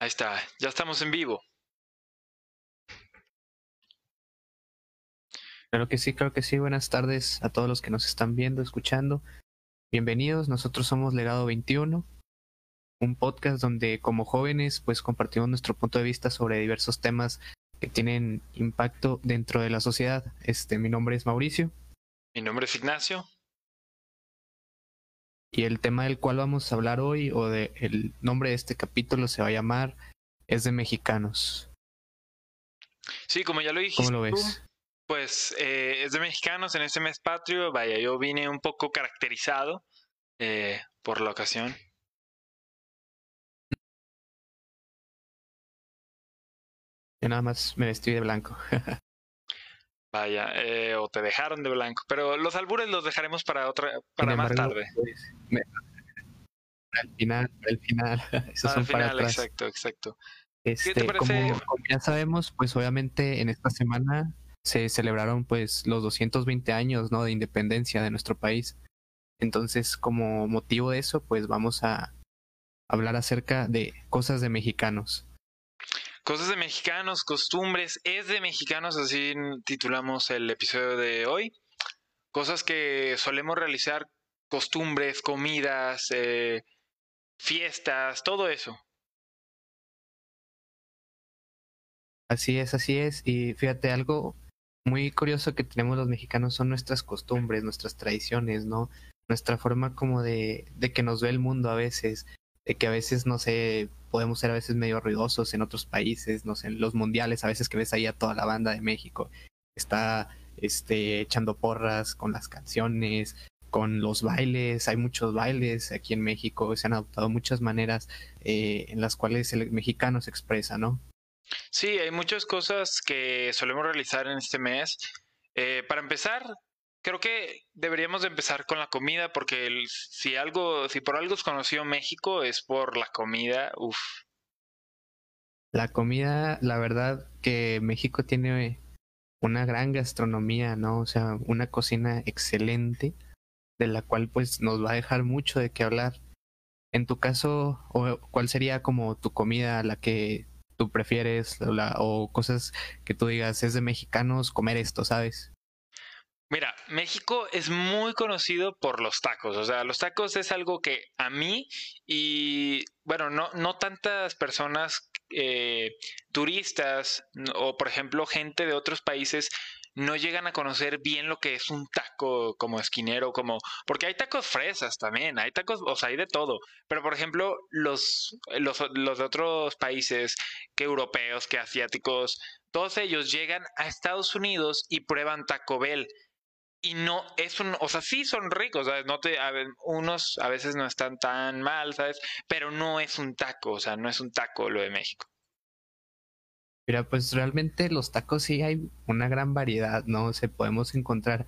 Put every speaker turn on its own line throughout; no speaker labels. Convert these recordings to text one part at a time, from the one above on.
Ahí está, ya estamos en vivo.
Claro que sí, claro que sí. Buenas tardes a todos los que nos están viendo, escuchando. Bienvenidos, nosotros somos Legado 21, un podcast donde como jóvenes pues compartimos nuestro punto de vista sobre diversos temas que tienen impacto dentro de la sociedad. Este, mi nombre es Mauricio.
Mi nombre es Ignacio.
Y el tema del cual vamos a hablar hoy, o de, el nombre de este capítulo se va a llamar Es de Mexicanos.
Sí, como ya lo dijiste.
¿Cómo lo ves?
pues eh, es de mexicanos en este mes patrio. Vaya, yo vine un poco caracterizado eh, por la ocasión.
Yo nada más me vestí de blanco.
Vaya, eh, o te dejaron de blanco. Pero los albures los dejaremos para otra, para más tarde.
Pues, me... Al final, al final. Esos
Al
son
final, exacto, exacto.
Este,
te parece?
como, como ya sabemos, pues obviamente en esta semana se celebraron pues los 220 años, ¿no? De independencia de nuestro país. Entonces, como motivo de eso, pues vamos a hablar acerca de cosas de mexicanos.
Cosas de mexicanos, costumbres, es de mexicanos, así titulamos el episodio de hoy. Cosas que solemos realizar, costumbres, comidas, eh, fiestas, todo eso.
Así es, así es. Y fíjate, algo muy curioso que tenemos los mexicanos son nuestras costumbres, nuestras tradiciones, ¿no? Nuestra forma como de, que nos ve el mundo a veces, que a veces, no sé, podemos ser a veces medio ruidosos en otros países, no sé, en los mundiales, a veces que ves ahí a toda la banda de México, está este, echando porras con las canciones, con los bailes, hay muchos bailes aquí en México, se han adoptado muchas maneras eh, en las cuales el mexicano se expresa, ¿no?
Sí, hay muchas cosas que solemos realizar en este mes. Eh, para empezar, creo que deberíamos de empezar con la comida, porque el- si algo, si por algo es conocido México, es por la comida. Uf.
La comida, la verdad que México tiene una gran gastronomía, ¿no? O sea, una cocina excelente, de la cual pues nos va a dejar mucho de qué hablar. En tu caso, o, ¿cuál sería como tu comida, la que tú prefieres, la- o cosas que tú digas, es de mexicanos comer esto, ¿sabes?
Mira, México es muy conocido por los tacos. O sea, los tacos es algo que a mí y, bueno, no, no tantas personas, eh, turistas o, por ejemplo, gente de otros países no llegan a conocer bien lo que es un taco como esquinero, como, porque hay tacos fresas también, hay tacos, o sea, hay de todo. Pero, por ejemplo, los, los, los de otros países, que europeos, que asiáticos, todos ellos llegan a Estados Unidos y prueban Taco Bell y no es un, o sea, sí son ricos, ¿sabes? No te, unos a veces no están tan mal, ¿sabes? Pero no es un taco, o sea, no es un taco lo de México.
Mira, pues realmente los tacos sí hay una gran variedad, ¿no? Se podemos encontrar,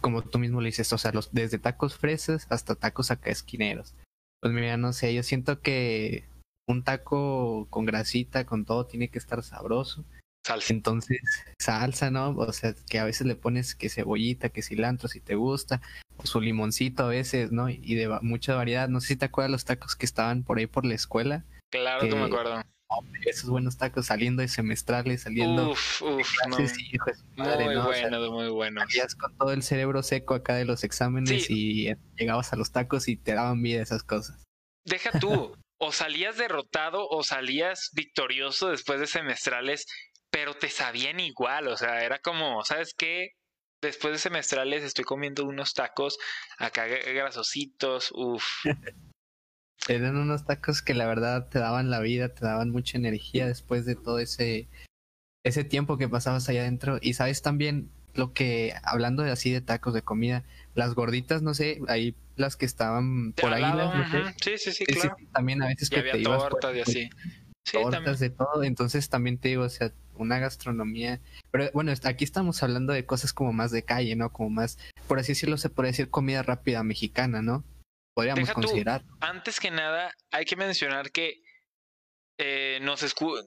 como tú mismo le dices, o sea, los, desde tacos fresas hasta tacos acá esquineros. Pues mira, no sé, yo siento que un taco con grasita, con todo, tiene que estar sabroso.
Salsa.
Entonces, salsa, ¿no? O sea, que a veces le pones que cebollita, que cilantro, si te gusta, o su limoncito a veces, ¿no? Y de mucha variedad. No sé si te acuerdas los tacos que estaban por ahí por la escuela.
Claro que me
Eh,
acuerdo.
Hombre, esos buenos tacos saliendo de semestrales, saliendo
Uf, uf,
clases, hijo de su madre,
Muy
¿no? O sea,
bueno, muy bueno.
salías con todo el cerebro seco acá de los exámenes
Sí.
y eh, llegabas a los tacos y te daban vida esas cosas.
Deja tú, o salías derrotado o salías victorioso después de semestrales, pero te sabían igual, o sea, era como, ¿sabes qué? Después de semestrales estoy comiendo unos tacos acá gra- grasositos, uf.
Eran unos tacos que la verdad te daban la vida, te daban mucha energía después de todo ese, ese tiempo que pasabas allá adentro. Y sabes también lo que, hablando de así de tacos de comida, las gorditas, no sé, ahí las que estaban por ahí,
lado,
las,
Sí, sí, sí, claro.
también a veces
Y
que
había
te ibas por-
tortas y así. Sí, también.
tortas de todo, entonces también te digo, o sea, una gastronomía, pero bueno, aquí estamos hablando de cosas como más de calle, ¿no? Como más, por así decirlo, se puede decir comida rápida mexicana, ¿no? Podríamos
Deja tú.
considerar.
Antes que nada, hay que mencionar que eh, nos escu-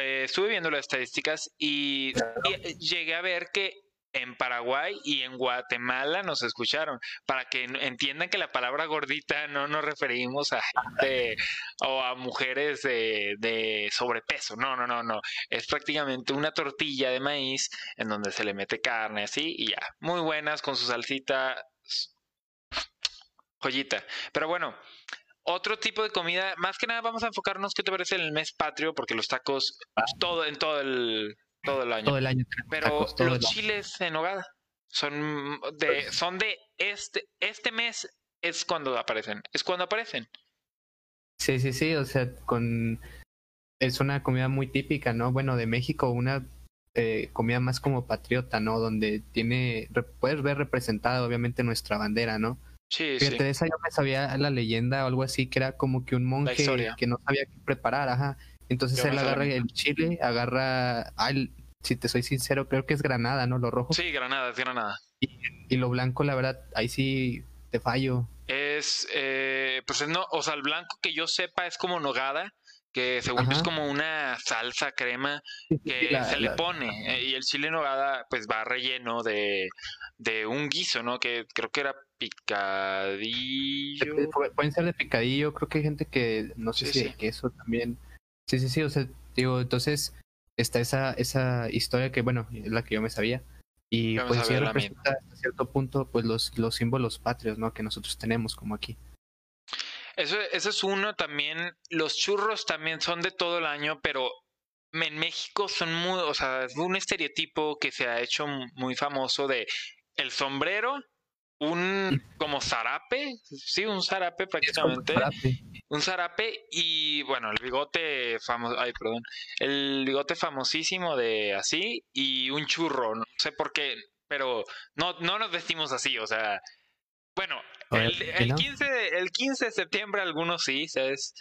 eh, estuve viendo las estadísticas y, y, eh, llegué a ver que en Paraguay y en Guatemala nos escucharon, para que entiendan que la palabra gordita no nos referimos a gente o a mujeres de, de, sobrepeso, no, no, no, no, es prácticamente una tortilla de maíz en donde se le mete carne así y ya, muy buenas con su salsita, joyita, pero bueno. Otro tipo de comida, más que nada vamos a enfocarnos, ¿qué te parece en el mes patrio? Porque los tacos, todo, en todo el, todo el año.
Todo el año.
Pero los chiles en hogada son de, son de este, este mes es cuando aparecen, es cuando aparecen.
Sí, sí, sí, o sea, con es una comida muy típica, ¿no? Bueno, de México, una eh, comida más como patriota, ¿no? Donde tiene, puedes ver representada obviamente nuestra bandera, ¿no?
Sí,
Fíjate,
sí.
de esa yo me sabía la leyenda o algo así, que era como que un monje que no sabía qué preparar, ajá. Entonces él agarra el chile, agarra, ay, si te soy sincero, creo que es granada, ¿no? Lo rojo.
Sí, granada, es granada.
Y, y lo blanco, la verdad, ahí sí te fallo.
Es, eh, pues no, o sea, el blanco que yo sepa es como nogada, que según Ajá. es como una salsa crema que la, se le pone. Eh, y el chile nogada, pues va relleno de, de un guiso, ¿no? Que creo que era picadillo.
Pueden ser de picadillo, creo que hay gente que no sé sí, si sí. de queso también. Sí, sí, sí, o sea, digo, entonces está esa, esa historia que, bueno, es la que yo me sabía. Y
yo
pues sí representa hasta cierto punto pues los, los símbolos patrios, ¿no? Que nosotros tenemos como aquí.
Eso, eso es uno también. Los churros también son de todo el año, pero en México son muy, o sea, es un estereotipo que se ha hecho muy famoso de el sombrero, un como zarape, sí, un zarape prácticamente,
un zarape.
un zarape y bueno, el bigote famoso, ay, perdón, el bigote famosísimo de así y un churro, no sé por qué, pero no, no nos vestimos así, o sea, bueno, el, el, 15 de, el 15 de septiembre algunos sí, ¿sabes?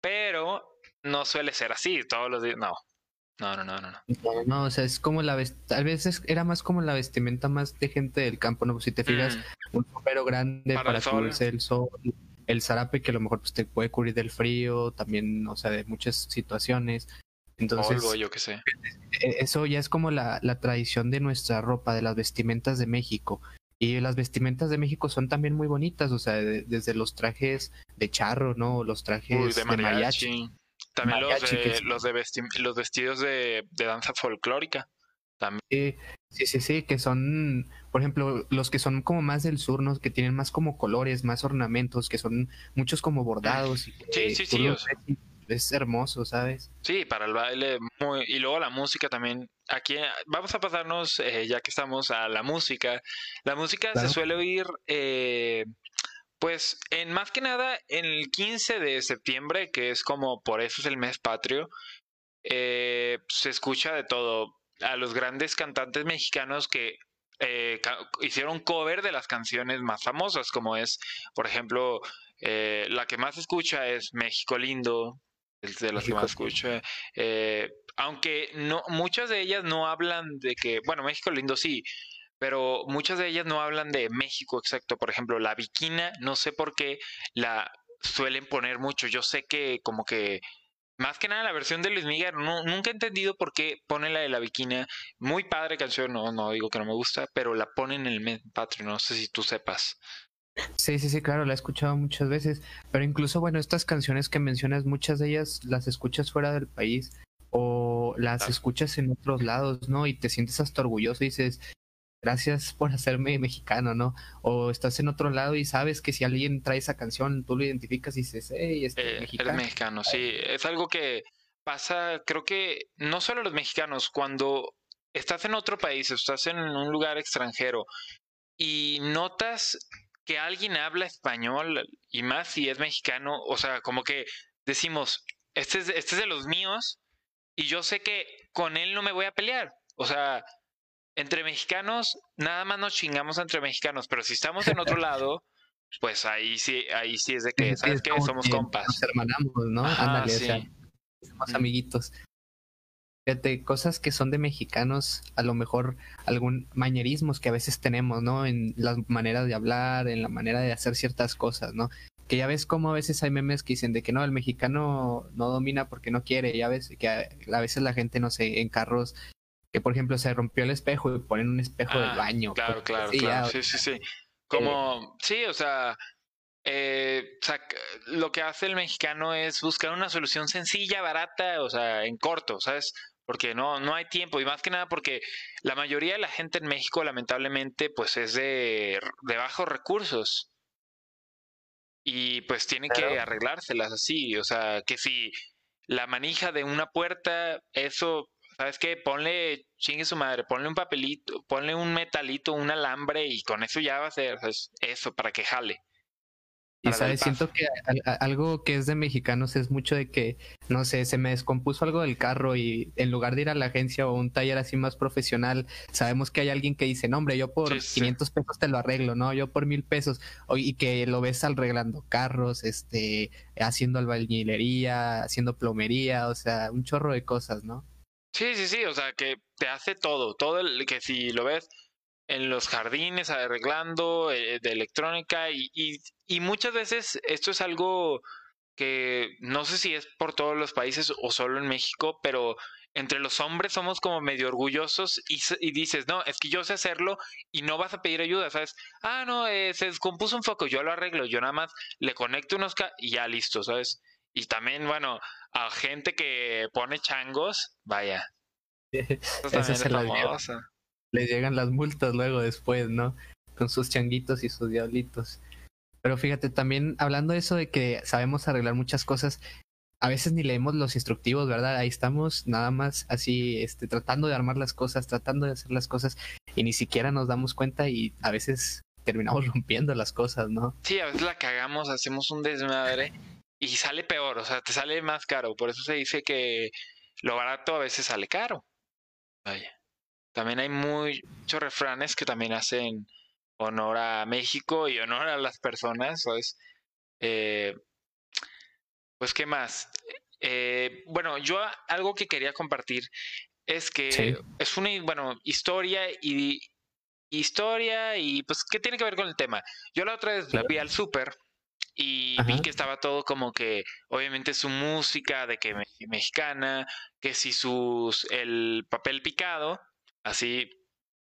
Pero no suele ser así todos los días, no. No, no, no, no.
No, no o sea, es como la tal vez es, era más como la vestimenta más de gente del campo, ¿no? Pues si te fijas, mm. un sombrero grande para, para cubrirse el sol, el zarape que a lo mejor pues, te puede cubrir del frío, también, o sea, de muchas situaciones. Entonces,
Polvo, yo qué sé.
Eso ya es como la, la tradición de nuestra ropa, de las vestimentas de México. Y las vestimentas de México son también muy bonitas, o sea, de, desde los trajes de charro, ¿no? Los trajes
Uy, de mariachi. De mariachi. También los, de, que... los, de vesti los vestidos de, de, danza folclórica. También.
Eh, sí, sí, sí, que son, por ejemplo, los que son como más del sur, ¿no? Que tienen más como colores, más ornamentos, que son muchos como bordados. Y
sí, sí, sí.
Los, es hermoso, ¿sabes?
Sí, para el baile muy... y luego la música también. Aquí vamos a pasarnos, eh, ya que estamos a la música. La música claro. se suele oír, eh, pues, en más que nada en el 15 de septiembre, que es como por eso es el mes patrio. Eh, se escucha de todo. A los grandes cantantes mexicanos que eh, hicieron cover de las canciones más famosas, como es, por ejemplo, eh, la que más se escucha es México Lindo, es de las que más escucho. Eh, aunque no, muchas de ellas no hablan de que, bueno, México lindo sí, pero muchas de ellas no hablan de México exacto. Por ejemplo, la Viquina, no sé por qué la suelen poner mucho. Yo sé que como que más que nada la versión de Luis Miguel, no, nunca he entendido por qué ponen la de la Viquina. Muy padre canción, no, no digo que no me gusta, pero la ponen en el mes patrio, no sé si tú sepas.
Sí, sí, sí, claro, la he escuchado muchas veces, pero incluso, bueno, estas canciones que mencionas, muchas de ellas las escuchas fuera del país o las escuchas en otros lados, ¿no? Y te sientes hasta orgulloso y dices, gracias por hacerme mexicano, ¿no? O estás en otro lado y sabes que si alguien trae esa canción, tú lo identificas y dices, hey, este
eh, mexicano. Eres mexicano, sí, es algo que pasa, creo que no solo los mexicanos, cuando estás en otro país, estás en un lugar extranjero y notas que alguien habla español y más si es mexicano, o sea, como que decimos, este es, este es de los míos y yo sé que con él no me voy a pelear. O sea, entre mexicanos, nada más nos chingamos entre mexicanos, pero si estamos en otro lado, pues ahí sí, ahí sí es de que, ¿sabes qué? Somos
que
compas.
Nos hermanamos, ¿no?
Ajá,
Ándale,
sí.
o sea, somos amiguitos. Fíjate, cosas que son de mexicanos, a lo mejor algún mañerismos que a veces tenemos, ¿no? En las maneras de hablar, en la manera de hacer ciertas cosas, ¿no? Que ya ves como a veces hay memes que dicen de que no, el mexicano no domina porque no quiere, ya ves que a, a veces la gente, no sé, en carros que por ejemplo se rompió el espejo y ponen un espejo del
Ah,
baño.
Claro, claro, claro.
ya,
Sí, sí, sí. Como, sí, o sea, eh, lo que hace el mexicano es buscar una solución sencilla, barata, o sea, en corto, ¿sabes? Porque no, no hay tiempo y más que nada porque la mayoría de la gente en México, lamentablemente, pues es de, de bajos recursos y pues tienen que
Claro.
arreglárselas así, o sea, que si la manija de una puerta, eso, ¿sabes qué? Ponle, chingue su madre, ponle un papelito, ponle un metalito, un alambre y con eso ya va a ser, ¿sabes? Eso, para que jale.
Y sabes, siento que algo que es de mexicanos es mucho de que, no sé, se me descompuso algo del carro y en lugar de ir a la agencia o un taller así más profesional, sabemos que hay alguien que dice, no, hombre, yo por
Sí, sí.
500 pesos te lo arreglo, ¿no? Yo por mil pesos. Y que lo ves arreglando carros, este, haciendo albañilería, haciendo plomería, o sea, un chorro de cosas, ¿no?
Sí, sí, sí, o sea, que te hace todo, todo el que si lo ves en los jardines arreglando eh, de electrónica y, y, y muchas veces esto es algo que no sé si es por todos los países o solo en México, pero entre los hombres somos como medio orgullosos y, y dices, no, es que yo sé hacerlo y no vas a pedir ayuda, ¿sabes? Ah, no, eh, se descompuso un foco, yo lo arreglo, yo nada más le conecto unos ca y ya listo, ¿sabes? Y también, bueno, a gente que pone changos, vaya. Eso también
se
es famoso.
les llegan las multas luego después, ¿no? Con sus changuitos y sus diablitos. Pero fíjate, también hablando de eso de que sabemos arreglar muchas cosas, a veces ni leemos los instructivos, ¿verdad? Ahí estamos nada más así, este, tratando de armar las cosas, tratando de hacer las cosas y ni siquiera nos damos cuenta y a veces terminamos rompiendo las cosas, ¿no?
Sí, a veces la cagamos, hacemos un desmadre y sale peor, o sea, te sale más caro. Por eso se dice que lo barato a veces sale caro. Vaya. También hay muchos refranes que también hacen honor a México y honor a las personas, ¿sabes? Eh, pues, ¿qué más? Eh, bueno, yo algo que quería compartir es que
Sí.
es una, bueno, historia y historia y pues, ¿qué tiene que ver con el tema? Yo la otra vez la vi al súper y vi que estaba todo como que, obviamente su música de que me- mexicana, que si sus, el papel picado, así,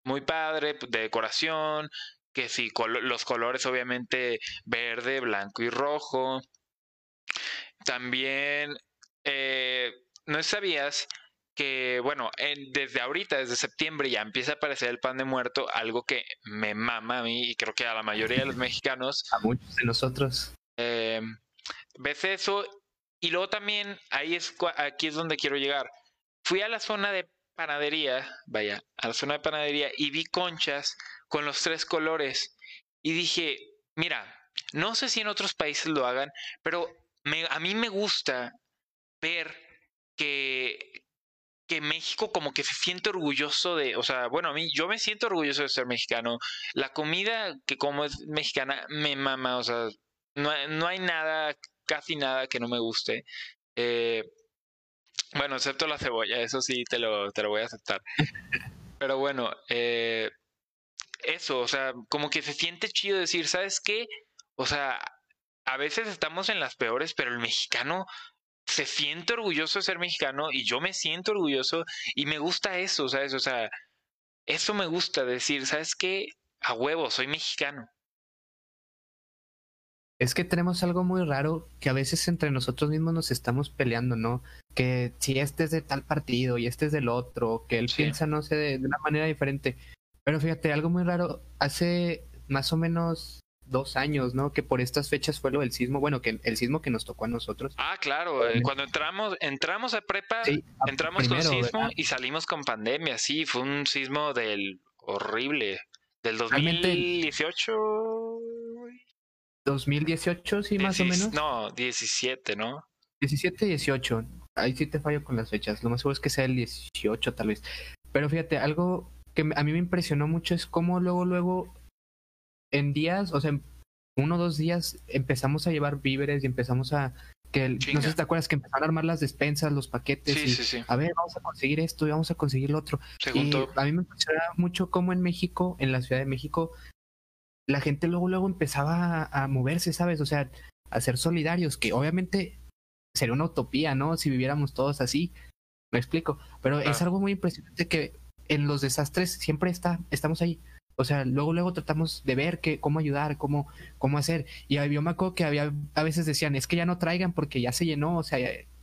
muy padre, de decoración, que si los colores obviamente verde, blanco y rojo. También, eh, no sabías que, bueno, en- desde ahorita, desde septiembre ya empieza a aparecer el pan de muerto, algo que me mama a mí y creo que a la mayoría de los mexicanos.
A muchos de nosotros.
Eh, ves eso y luego también ahí es aquí es donde quiero llegar. Fui a la zona de panadería, vaya, a la zona de panadería y vi conchas con los tres colores y dije, mira, no sé si en otros países lo hagan, pero me- a mí me gusta ver que México como que se siente orgulloso de, o sea, bueno, a mí yo me siento orgulloso de ser mexicano. La comida que como es mexicana me mama, o sea, no, no hay nada, casi nada que no me guste. Eh, bueno, excepto la cebolla, eso sí te lo, te lo voy a aceptar. Pero bueno, eh, eso, o sea, como que se siente chido decir, ¿sabes qué? O sea, a veces estamos en las peores, pero el mexicano se siente orgulloso de ser mexicano y yo me siento orgulloso y me gusta eso, ¿sabes? O sea, eso me gusta decir, ¿sabes qué? A huevo, soy mexicano.
Es que tenemos algo muy raro que a veces entre nosotros mismos nos estamos peleando, ¿no? Que si este es de tal partido y este es del otro, que él
Sí.
piensa, no sé, de, de una manera diferente. Pero fíjate, algo muy raro, hace más o menos dos años, ¿no? Que por estas fechas fue lo del sismo, bueno, que el sismo que nos tocó a nosotros.
Ah, claro, eh, cuando entramos, entramos a prepa,
Sí, a-
entramos
primero,
con sismo
¿verdad?
y salimos con pandemia, sí, fue un sismo del horrible, del
Realmente-
2018.
2018, sí, más o menos.
No, 17, ¿no?
17, 18. Ahí sí te fallo con las fechas. Lo más seguro es que sea el 18, tal vez. Pero fíjate, algo que a mí me impresionó mucho es cómo luego, luego, en días, o sea, en uno o dos días, empezamos a llevar víveres y empezamos a. que el- No sé si te acuerdas que empezaron a armar las despensas, los paquetes.
Sí,
y,
sí, sí,
A ver, vamos a conseguir esto y vamos a conseguir lo otro.
se
Y
juntó.
a mí me impresionaba mucho cómo en México, en la Ciudad de México, la gente luego, luego empezaba a, a moverse, ¿sabes? O sea, a ser solidarios, que obviamente sería una utopía, ¿no? Si viviéramos todos así, me explico. Pero es algo muy impresionante que en los desastres siempre está, estamos ahí. O sea, luego, luego tratamos de ver que, cómo ayudar, cómo, cómo hacer. Y yo me acuerdo que había, a veces decían, es que ya no traigan porque ya se llenó, o sea,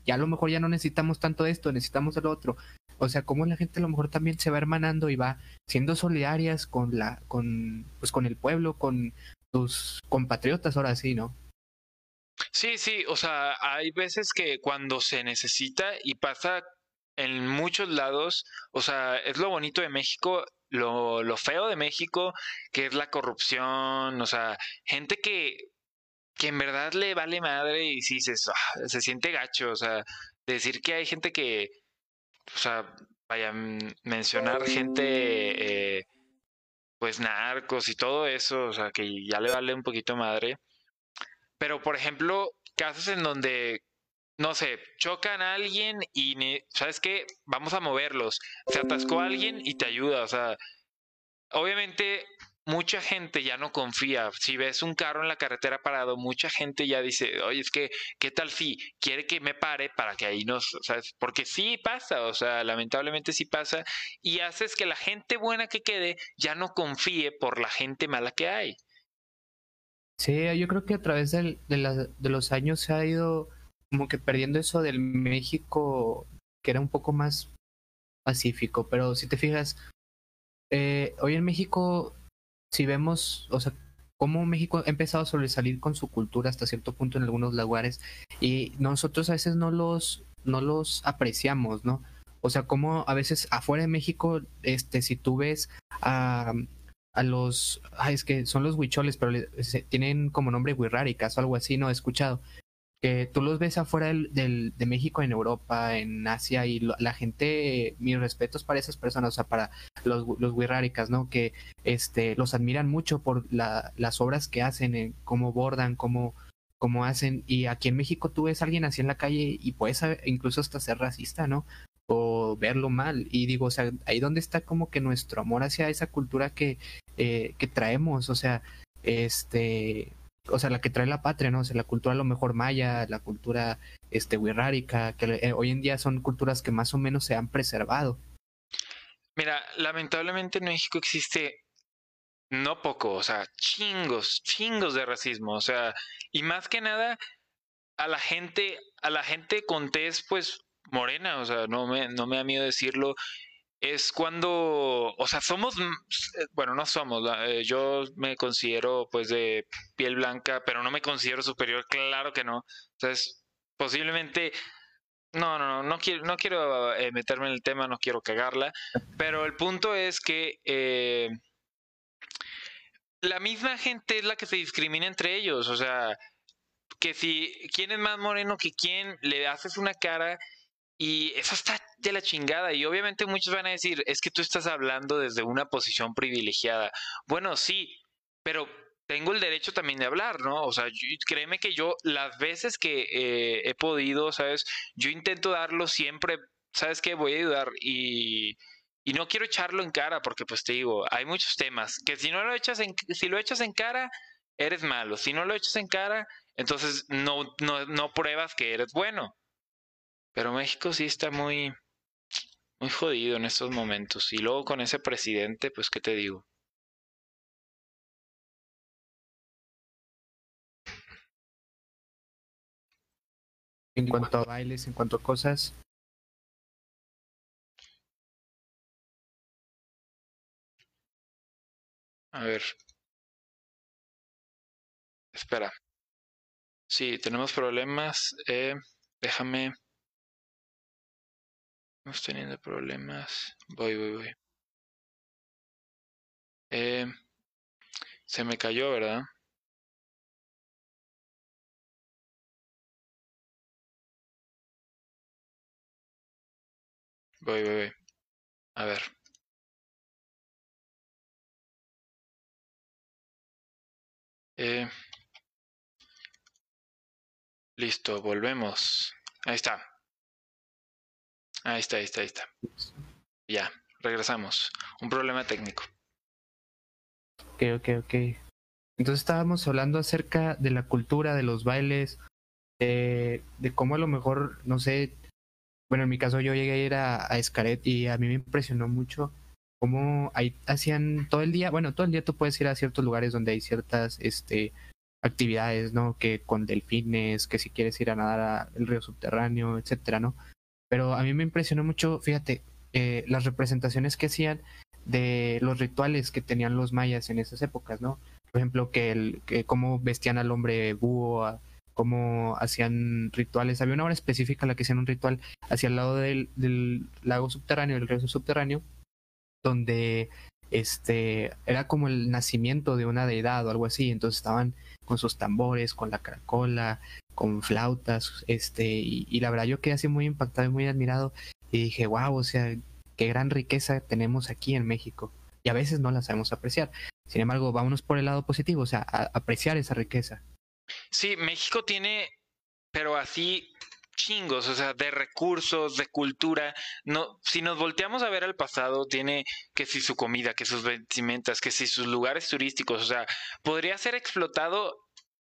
ya, a lo mejor ya no necesitamos tanto esto, necesitamos el otro. O sea, cómo la gente a lo mejor también se va hermanando y va siendo solidarias con la, con, pues con el pueblo, con sus compatriotas, ahora sí, ¿no?
Sí, sí, o sea, hay veces que cuando se necesita y pasa en muchos lados, o sea, es lo bonito de México, lo, lo feo de México, que es la corrupción, o sea, gente que, que en verdad le vale madre y sí se, ah, se siente gacho, o sea, decir que hay gente que, o sea, vaya, mencionar gente, eh, pues narcos y todo eso, o sea, que ya le vale un poquito madre. Pero, por ejemplo, casos en donde no sé, chocan a alguien y, ¿sabes qué? Vamos a moverlos. Se atascó a alguien y te ayuda. O sea, obviamente mucha gente ya no confía. Si ves un carro en la carretera parado, mucha gente ya dice, oye, es que, ¿qué tal si quiere que me pare para que ahí nos, ¿sabes? Porque sí pasa, o sea, lamentablemente sí pasa. Y haces que la gente buena que quede ya no confíe por la gente mala que hay.
Sí, yo creo que a través de, de los años se ha ido como que perdiendo eso del México que era un poco más pacífico, pero si te fijas, eh, hoy en México, si vemos, o sea, cómo México ha empezado a sobresalir con su cultura hasta cierto punto en algunos lugares y nosotros a veces no los, no los apreciamos, ¿no? O sea, como a veces afuera de México, este, si tú ves a, a los, es que son los huicholes, pero tienen como nombre huirráricas o algo así, no he escuchado que tú los ves afuera del, de México, en Europa, en Asia, y la gente, mis respetos para esas personas, o sea, para los, los ¿no? Que este, los admiran mucho por la, las obras que hacen, cómo bordan, cómo, cómo hacen, y aquí en México tú ves a alguien así en la calle y puedes incluso hasta ser racista, ¿no? O verlo mal, y digo, o sea, ahí donde está como que nuestro amor hacia esa cultura que, eh, que traemos, o sea, este o sea, la que trae la patria, ¿no? O sea, la cultura a lo mejor maya, la cultura este wixárika, que eh, hoy en día son culturas que más o menos se han preservado.
Mira, lamentablemente en México existe no poco, o sea, chingos, chingos de racismo, o sea, y más que nada a la gente, a la gente con tez pues morena, o sea, no me, no me da miedo decirlo, es cuando, o sea, somos, mm, eh, bueno, no somos, eh, yo me considero pues de piel blanca, pero no me considero superior, claro que no. Entonces, posiblemente, no, no, no, no quiero, no quiero eh, meterme en el tema, no quiero cagarla, pero el punto es que la misma gente es la que se discrimina entre ellos, o sea, que si quién es más moreno que quién, le haces una cara y eso está de la chingada. Y obviamente muchos van a decir, es que tú estás hablando desde una posición privilegiada. Bueno, sí, pero tengo el derecho también de hablar, ¿no? O sea, créeme que yo las veces que eh, he podido, ¿sabes? Yo intento darlo siempre, ¿sabes qué? Voy a ayudar y, y no quiero echarlo en cara porque pues te digo, hay muchos temas que si no lo echas en, si lo echas en cara, eres malo. Si no lo echas en cara, entonces no, no, no pruebas que eres bueno. Pero México sí está muy, muy jodido en estos momentos. Y luego con ese presidente, pues, ¿qué te digo?
En cuanto a bailes, en cuanto a cosas.
A ver. Espera. Sí, tenemos problemas. Eh, déjame. Estamos teniendo problemas. Voy, voy, voy. Eh, se me cayó, ¿verdad? Voy, voy, voy. A ver. Eh, listo, volvemos. Ahí está. Ahí está, ahí está, ahí está. Ya, regresamos. Un problema técnico.
Ok, ok, ok. Entonces estábamos hablando acerca de la cultura, de los bailes, de, cómo a lo mejor, no sé, bueno, en mi caso yo llegué a ir a, a Escaret y a mí me impresionó mucho cómo ahí hacían todo el día, bueno, todo el día tú puedes ir a ciertos lugares donde hay ciertas este, actividades, ¿no? Que con delfines, que si quieres ir a nadar al río subterráneo, etcétera, ¿no? Pero a mí me impresionó mucho, fíjate, eh, las representaciones que hacían de los rituales que tenían los mayas en esas épocas, ¿no? Por ejemplo, que, el, que cómo vestían al hombre búho, cómo hacían rituales. Había una hora específica en la que hacían un ritual hacia el lado del, del lago subterráneo, del río subterráneo, donde este era como el nacimiento de una deidad o algo así. Entonces estaban con sus tambores, con la caracola, con flautas, este, y, la verdad yo quedé así muy impactado y muy admirado y dije, wow, o sea, qué gran riqueza tenemos aquí en México. Y a veces no la sabemos apreciar. Sin embargo, vámonos por el lado positivo, o sea, apreciar esa riqueza.
Sí, México tiene, pero así chingos, o sea, de recursos, de cultura. No, si nos volteamos a ver al pasado, tiene que si su comida, que sus vestimentas, que si sus lugares turísticos, o sea, podría ser explotado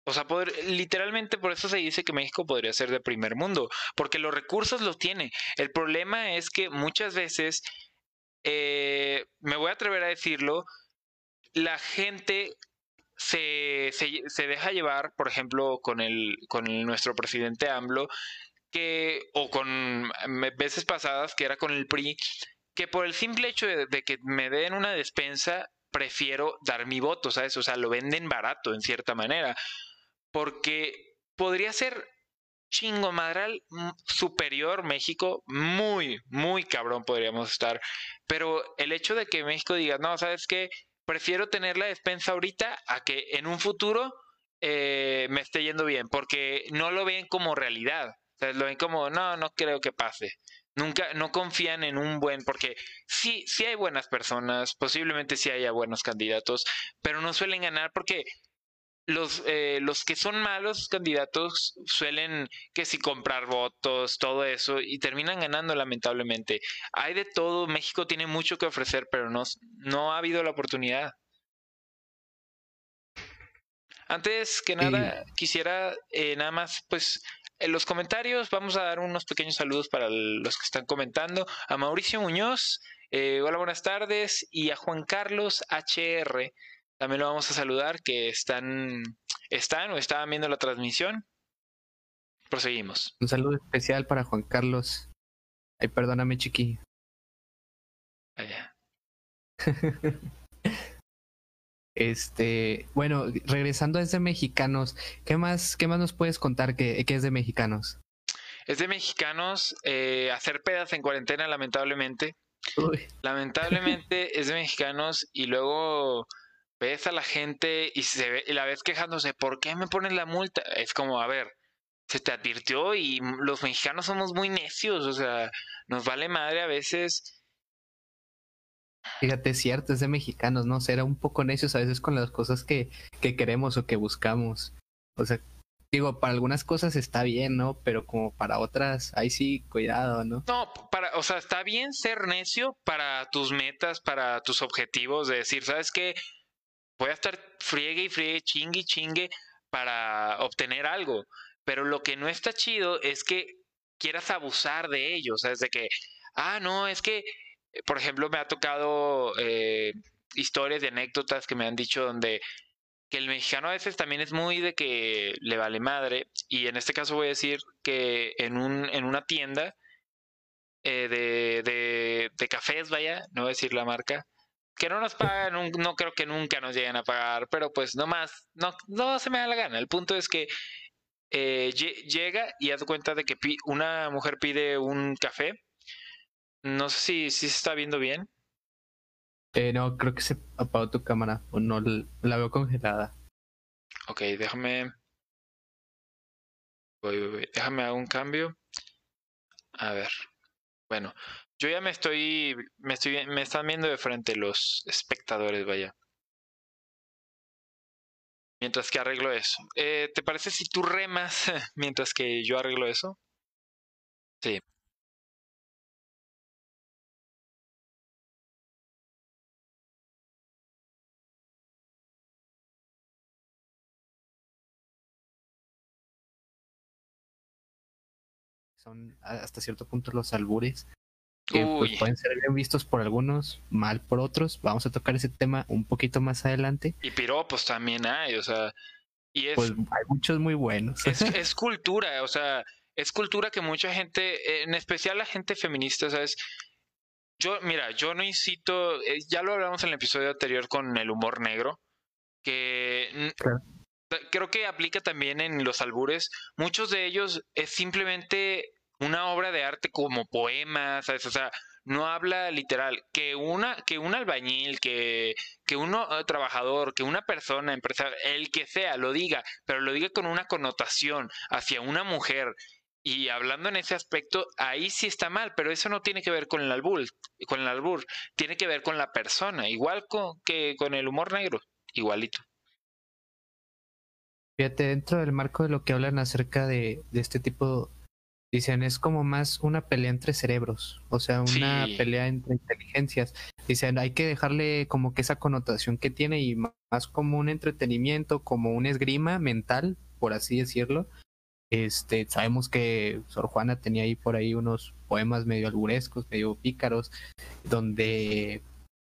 o sea, poder, literalmente por eso se dice que México podría ser de primer mundo, porque los recursos los tiene. El problema es que muchas veces, eh, me voy a atrever a decirlo, la gente se, se, deja llevar, por ejemplo, con, el, con nuestro presidente AMLO, que, o con veces pasadas, que era con el PRI, que por el simple hecho de, de que me den una despensa, prefiero dar mi voto, ¿sabes? O sea, lo venden barato en cierta manera porque podría ser chingo madral mm, superior México, muy, muy cabrón podríamos estar. Pero el hecho de que México diga, no, ¿sabes qué? Prefiero tener la despensa ahorita a que en un futuro eh, me esté yendo bien, porque no lo ven como realidad. O sea, lo ven como, no, no creo que pase. Nunca, no confían en un buen, porque sí, sí hay buenas personas, posiblemente sí haya buenos candidatos, pero no suelen ganar porque los, eh, los que son malos candidatos suelen que si comprar votos, todo eso, y terminan ganando lamentablemente. Hay de todo, México tiene mucho que ofrecer, pero no, no ha habido la oportunidad. Antes que nada, quisiera eh, nada más, pues, en los comentarios vamos a dar unos pequeños saludos para los que están comentando. A Mauricio Muñoz, eh, hola, buenas tardes, y a Juan Carlos HR. También lo vamos a saludar que están, están o estaban viendo la transmisión. Proseguimos.
Un saludo especial para Juan Carlos. Ay, perdóname, chiqui. Allá. este, bueno, regresando a ese mexicanos, ¿qué más, qué más nos puedes contar que, que es de mexicanos?
Es de mexicanos eh, hacer pedas en cuarentena, lamentablemente. Lamentablemente es de mexicanos y luego ves a la gente y, se ve, y la ves quejándose, ¿por qué me ponen la multa? Es como, a ver, se te advirtió y los mexicanos somos muy necios, o sea, nos vale madre a veces.
Fíjate, es cierto, es de mexicanos, ¿no? Ser un poco necios a veces con las cosas que, que queremos o que buscamos. O sea, digo, para algunas cosas está bien, ¿no? Pero como para otras, ahí sí, cuidado, ¿no?
No, para, o sea, está bien ser necio para tus metas, para tus objetivos, de decir, ¿sabes qué? Voy a estar friegue y friegue, chingue y chingue para obtener algo. Pero lo que no está chido es que quieras abusar de ellos. O de que, ah, no, es que, eh, por ejemplo, me ha tocado eh, historias de anécdotas que me han dicho donde que el mexicano a veces también es muy de que le vale madre. Y en este caso voy a decir que en, un, en una tienda eh, de, de, de cafés, vaya, no voy a decir la marca, que no nos pagan, no creo que nunca nos lleguen a pagar, pero pues no más, no, no se me da la gana. El punto es que eh, llega y haz cuenta de que una mujer pide un café. No sé si, si se está viendo bien.
Eh, no, creo que se apagó tu cámara o no la veo congelada.
Ok, déjame. Voy, voy, Déjame hacer un cambio. A ver. Bueno, yo ya me estoy, me estoy, me están viendo de frente los espectadores, vaya. Mientras que arreglo eso. Eh, ¿Te parece si tú remas mientras que yo arreglo eso? Sí.
Son hasta cierto punto los albures que pues, pueden ser bien vistos por algunos, mal por otros. Vamos a tocar ese tema un poquito más adelante.
Y piropos también hay, o sea, y es,
pues hay muchos muy buenos.
Es, es cultura, o sea, es cultura que mucha gente, en especial la gente feminista, ¿sabes? Yo, mira, yo no incito, eh, ya lo hablamos en el episodio anterior con el humor negro, que creo que aplica también en los albures. Muchos de ellos es simplemente una obra de arte como poemas. O sea, no habla literal. Que una, que un albañil, que, que uno eh, trabajador, que una persona, empresario, el que sea, lo diga, pero lo diga con una connotación hacia una mujer y hablando en ese aspecto, ahí sí está mal, pero eso no tiene que ver con el albur, con el albur, tiene que ver con la persona, igual con, que con el humor negro, igualito.
Fíjate, dentro del marco de lo que hablan acerca de, de este tipo, dicen, es como más una pelea entre cerebros, o sea, una pelea entre inteligencias. Dicen, hay que dejarle como que esa connotación que tiene y más como un entretenimiento, como un esgrima mental, por así decirlo, este, sabemos que Sor Juana tenía ahí por ahí unos poemas medio alburescos, medio pícaros, donde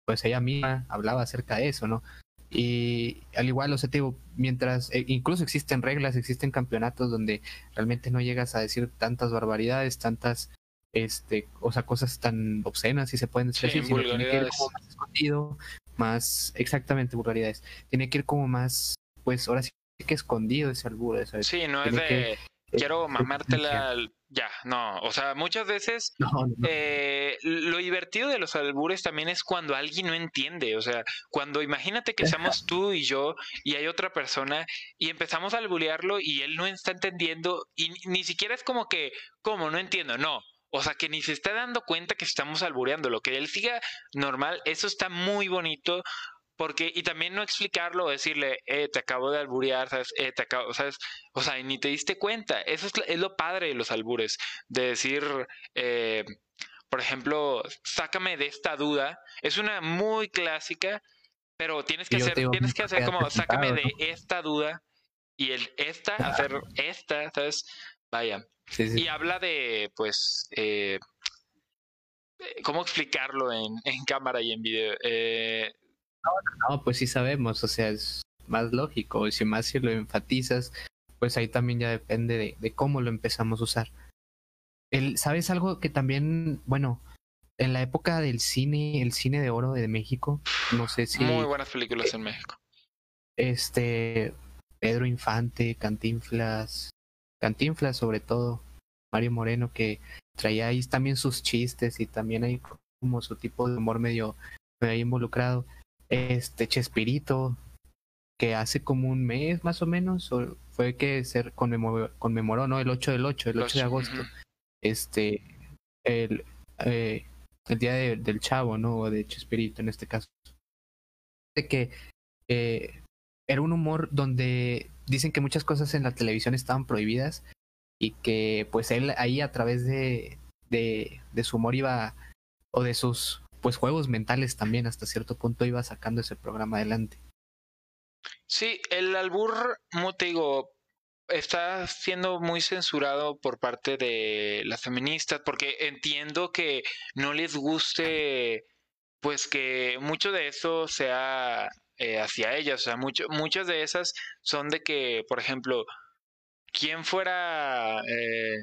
pues ella misma hablaba acerca de eso, ¿no? Y al igual, o sea, te digo, mientras, eh, incluso existen reglas, existen campeonatos donde realmente no llegas a decir tantas barbaridades, tantas, este, o sea, cosas tan obscenas, si se pueden decir sino tiene que ir como más escondido, más, exactamente, vulgaridades. Tiene que ir como más, pues ahora sí que escondido ese albur, ¿sabes?
Sí, no es de quiero mamártela ya, no, o sea, muchas veces Eh, lo divertido de los albures también es cuando alguien no entiende, o sea, cuando imagínate que seamos tú y yo y hay otra persona y empezamos a alburearlo y él no está entendiendo y ni siquiera es como que, ¿cómo? No entiendo, no. O sea, que ni se está dando cuenta que estamos albureando. Lo que él siga normal, eso está muy bonito porque, y también no explicarlo, decirle, eh, te acabo de alburear, ¿sabes? Eh, te acabo, ¿sabes? O sea, ni te diste cuenta. Eso es, lo padre de los albures, de decir, eh, por ejemplo, sácame de esta duda. Es una muy clásica, pero tienes que hacer, tienes que hacer como, sácame de esta duda y el esta, hacer esta, ¿sabes? Vaya. Y habla de, pues, eh, ¿cómo explicarlo en, en cámara y en video? Eh,
no, pues sí sabemos, o sea, es más lógico, y si más si lo enfatizas, pues ahí también ya depende de, cómo lo empezamos a usar. El, ¿Sabes algo que también, bueno, en la época del cine, el cine de oro de México, no sé si...
Muy buenas películas en México.
Este, Pedro Infante, Cantinflas, Cantinflas sobre todo, Mario Moreno, que traía ahí también sus chistes y también hay como su tipo de humor medio, medio involucrado este Chespirito, que hace como un mes más o menos, fue que se conmemoró, ¿no? El 8 del 8, el 8 de agosto. Este, el, eh, el día del chavo, ¿no? O de Chespirito en este caso. De que eh, era un humor donde dicen que muchas cosas en la televisión estaban prohibidas y que pues él ahí a través de, de, de su humor iba, o de sus pues juegos mentales también hasta cierto punto iba sacando ese programa adelante.
Sí, el albur, como te digo, está siendo muy censurado por parte de las feministas porque entiendo que no les guste pues que mucho de eso sea eh, hacia ellas, o sea, muchas de esas son de que, por ejemplo, quien fuera eh,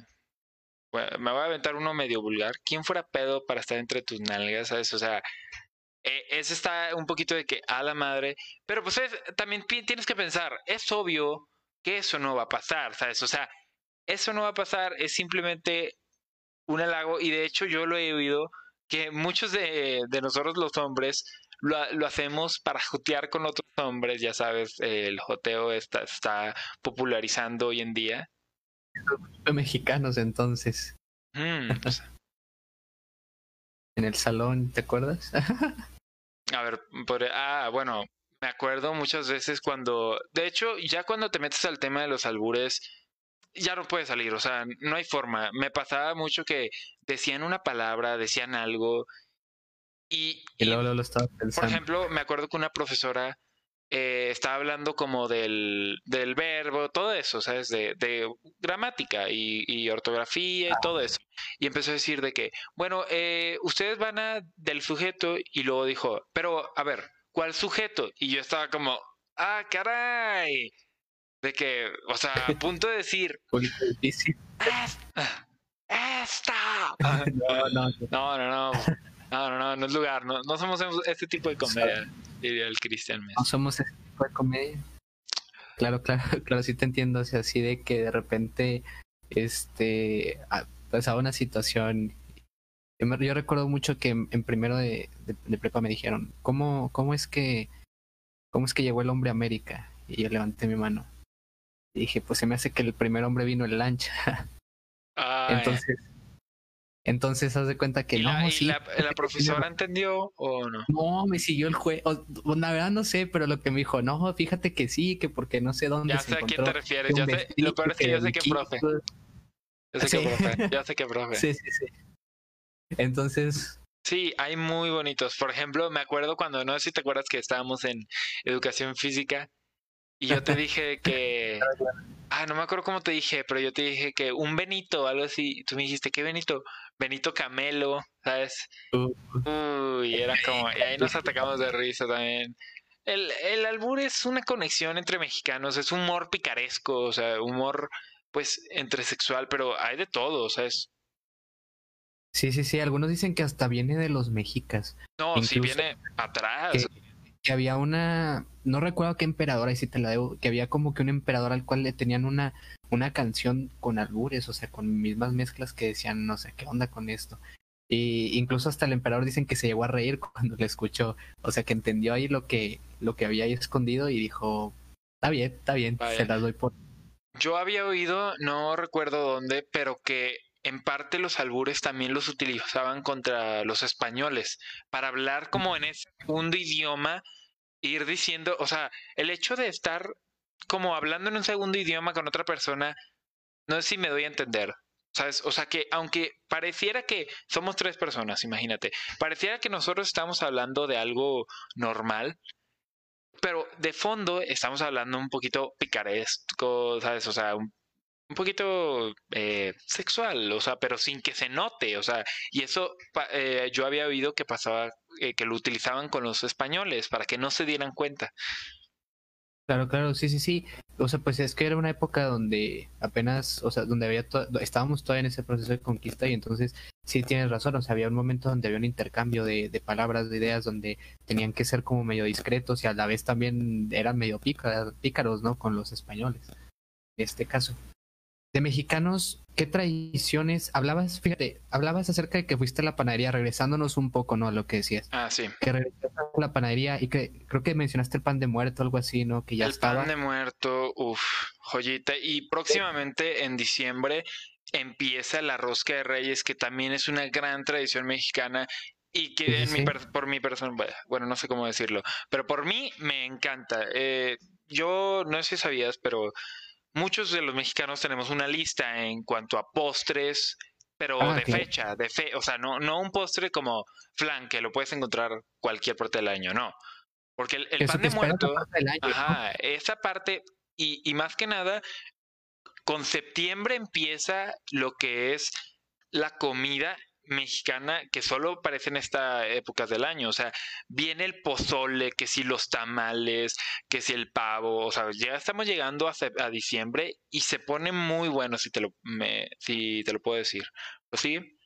me voy a aventar uno medio vulgar. ¿Quién fuera pedo para estar entre tus nalgas? ¿Sabes? O sea, e, ese está un poquito de que a la madre. Pero pues también tienes que pensar, es obvio que eso no va a pasar, ¿sabes? O sea, eso no va a pasar, es simplemente un halago. Y de hecho, yo lo he oído que muchos de, de nosotros los hombres lo, lo, hacemos para jotear con otros hombres, ya sabes, el joteo está, está popularizando hoy en día
mexicanos entonces.
Mm, pues.
en el salón, ¿te acuerdas?
A ver, ah, bueno, me acuerdo muchas veces cuando, de hecho, ya cuando te metes al tema de los albures, ya no puedes salir, o sea, no hay forma. Me pasaba mucho que decían una palabra, decían algo y,
y, luego lo estaba
pensando. Por ejemplo, me acuerdo que una profesora eh, estaba hablando como del, del verbo, todo eso, ¿sabes? De, de gramática y, y, ortografía y todo eso. Y empezó a decir de que, bueno, eh, ustedes van a del sujeto y luego dijo, pero a ver, ¿cuál sujeto? Y yo estaba como, ah, caray. De que, o sea, a punto de decir, ¡Esta! No, no, no, no. No, no, no, no es lugar. No, no somos este tipo de comedia, diría el Cristian
No somos este tipo de comedia. Claro, claro, claro, sí te entiendo. O sea, así de que de repente, este, pasaba una situación. Yo recuerdo mucho que en, primero de, de, prepa me dijeron, ¿cómo, cómo es que, cómo es que llegó el hombre a América? Y yo levanté mi mano. Y dije, pues se me hace que el primer hombre vino en lancha. entonces, entonces haz de cuenta que no.
La, sí, la, profesora entendió o no?
No, me siguió el juego. La verdad no sé, pero lo que me dijo, no, fíjate que sí, que porque no sé dónde.
Ya sé a quién te refieres. Ya sé, lo peor es que yo sé que profe. Yo sé que profe. Ya sé que profe.
Sí, sí, sí. Entonces.
Sí, hay muy bonitos. Por ejemplo, me acuerdo cuando, no sé si te acuerdas que estábamos en educación física y yo te dije que Ah, no me acuerdo cómo te dije, pero yo te dije que un Benito, algo así. Tú me dijiste, ¿qué Benito? Benito Camelo, ¿sabes? Uh. Uy, era como. Y ahí nos atacamos de risa también. El, el albur es una conexión entre mexicanos, es humor picaresco, o sea, humor, pues, entre sexual, pero hay de todo, ¿sabes?
Sí, sí, sí. Algunos dicen que hasta viene de los mexicas.
No, si viene atrás
que había una, no recuerdo qué emperador, ahí sí te la debo, que había como que un emperador al cual le tenían una, una canción con albures, o sea, con mismas mezclas que decían, no sé, ¿qué onda con esto? Y incluso hasta el emperador dicen que se llegó a reír cuando le escuchó, o sea, que entendió ahí lo que, lo que había ahí escondido y dijo, está bien, está bien, se las doy por...
Yo había oído, no recuerdo dónde, pero que en parte los albures también los utilizaban contra los españoles para hablar como en ese segundo idioma ir diciendo, o sea, el hecho de estar como hablando en un segundo idioma con otra persona, no sé si me doy a entender. ¿Sabes? O sea que aunque pareciera que somos tres personas, imagínate, pareciera que nosotros estamos hablando de algo normal, pero de fondo estamos hablando un poquito picaresco, ¿sabes? O sea, un, poquito eh, sexual, o sea, pero sin que se note, o sea, y eso eh, yo había oído que pasaba eh, que lo utilizaban con los españoles para que no se dieran cuenta.
Claro, claro, sí, sí, sí. O sea, pues es que era una época donde apenas, o sea, donde había estábamos todavía en ese proceso de conquista y entonces sí tienes razón, o sea, había un momento donde había un intercambio de, de palabras, de ideas, donde tenían que ser como medio discretos y a la vez también eran medio pícaros, ¿no? Con los españoles, en este caso de mexicanos, ¿qué tradiciones? Hablabas, fíjate, hablabas acerca de que fuiste a la panadería, regresándonos un poco, ¿no? A lo que decías.
Ah, sí.
Que regresaste a la panadería y que creo que mencionaste el pan de muerto, algo así, ¿no? Que ya
el pan de muerto, uff, joyita. Y próximamente en diciembre empieza la rosca de reyes, que también es una gran tradición mexicana y que en mi por mi persona, bueno, no sé cómo decirlo, pero por mí me encanta. Eh, yo no sé si sabías, pero muchos de los mexicanos tenemos una lista en cuanto a postres, pero ah, de fecha, de fe, o sea, no, no un postre como flan que lo puedes encontrar cualquier parte del año, no. Porque el, pan de muerto, ajá, esa parte, y, y más que nada, con septiembre empieza lo que es la comida mexicana que solo aparece en estas épocas del año. O sea, viene el pozole, que si los tamales, que si el pavo. O sea, ya estamos llegando a, a diciembre y se pone muy bueno, si te lo, me, si te lo puedo decir. ¿Lo sigue?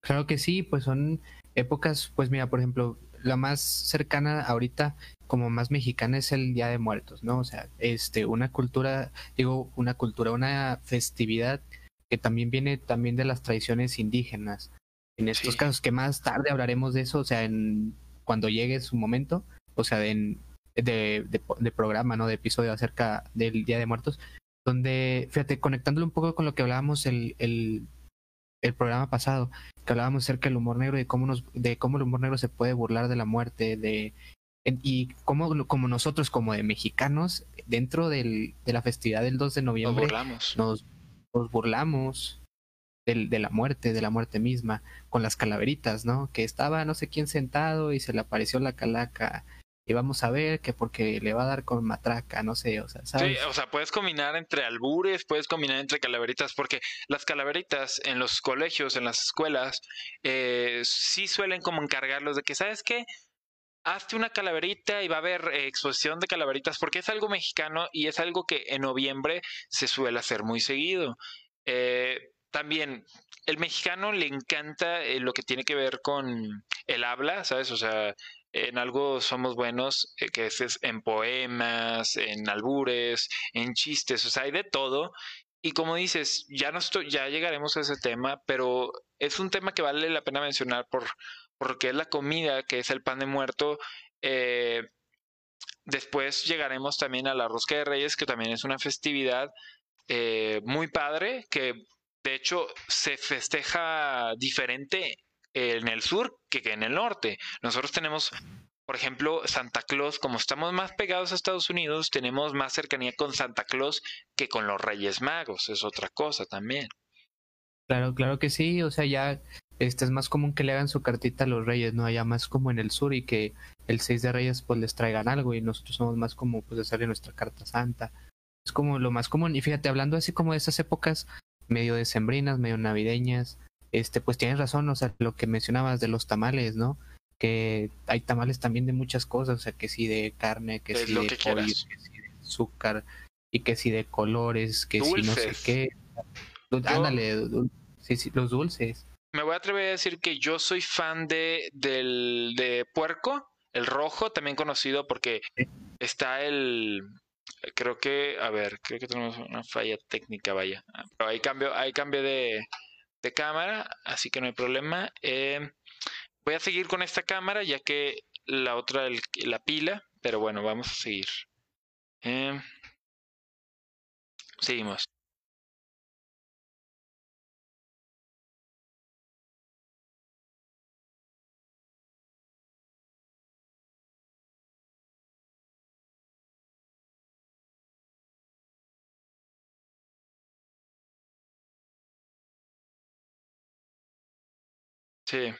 Claro que sí, pues son épocas, pues mira, por ejemplo, la más cercana ahorita como más mexicana es el Día de Muertos, ¿no? O sea, este, una cultura, digo, una cultura, una festividad que también viene también de las tradiciones indígenas. En estos casos, que más tarde hablaremos de eso, o sea, en, cuando llegue su momento, o sea, en, de, de, programa, ¿no? De episodio acerca del Día de Muertos, donde, fíjate, conectándolo un poco con lo que hablábamos el, el, el programa pasado, que hablábamos acerca del humor negro y cómo, nos, de cómo el humor negro se puede burlar de la muerte, de y cómo como nosotros como de mexicanos dentro del, de la festividad del 2 de noviembre nos, nos burlamos de, la muerte, de la muerte misma, con las calaveritas, ¿no? Que estaba no sé quién sentado y se le apareció la calaca y vamos a ver que porque le va a dar con matraca, no sé, o sea, ¿sabes?
Sí, o sea, puedes combinar entre albures, puedes combinar entre calaveritas, porque las calaveritas en los colegios, en las escuelas, eh, sí suelen como encargarlos de que, ¿sabes qué? Hazte una calaverita y va a haber eh, exposición de calaveritas, porque es algo mexicano y es algo que en noviembre se suele hacer muy seguido. Eh, también, el mexicano le encanta lo que tiene que ver con el habla, ¿sabes? O sea, en algo somos buenos, eh, que es en poemas, en albures, en chistes, o sea, hay de todo. Y como dices, ya, no estoy, ya llegaremos a ese tema, pero es un tema que vale la pena mencionar por, porque es la comida, que es el pan de muerto. Eh, después llegaremos también a la rosca de reyes, que también es una festividad eh, muy padre, que de hecho se festeja diferente en el sur que en el norte. Nosotros tenemos, por ejemplo, Santa Claus, como estamos más pegados a Estados Unidos, tenemos más cercanía con Santa Claus que con los Reyes Magos, es otra cosa también.
Claro, claro que sí, o sea, ya este es más común que le hagan su cartita a los reyes, ¿no? Allá más como en el sur y que el 6 de reyes pues les traigan algo y nosotros somos más como pues hacerle nuestra carta santa. Es como lo más común y fíjate, hablando así como de esas épocas medio decembrinas, medio navideñas, este, pues tienes razón, o sea, lo que mencionabas de los tamales, ¿no? Que hay tamales también de muchas cosas, o sea, que sí de carne, que sí de pollo, que sí de azúcar, y que sí de colores, que sí no sé qué. Ándale, sí, sí, los dulces.
Me voy a atrever a decir que yo soy fan de, del, de puerco, el rojo, también conocido porque está el, creo que, a ver, creo que tenemos una falla técnica, vaya. Pero hay cambio, hay cambio de, de cámara, así que no hay problema. Eh, voy a seguir con esta cámara ya que la otra, la pila, pero bueno, vamos a seguir. Eh, seguimos. Sí.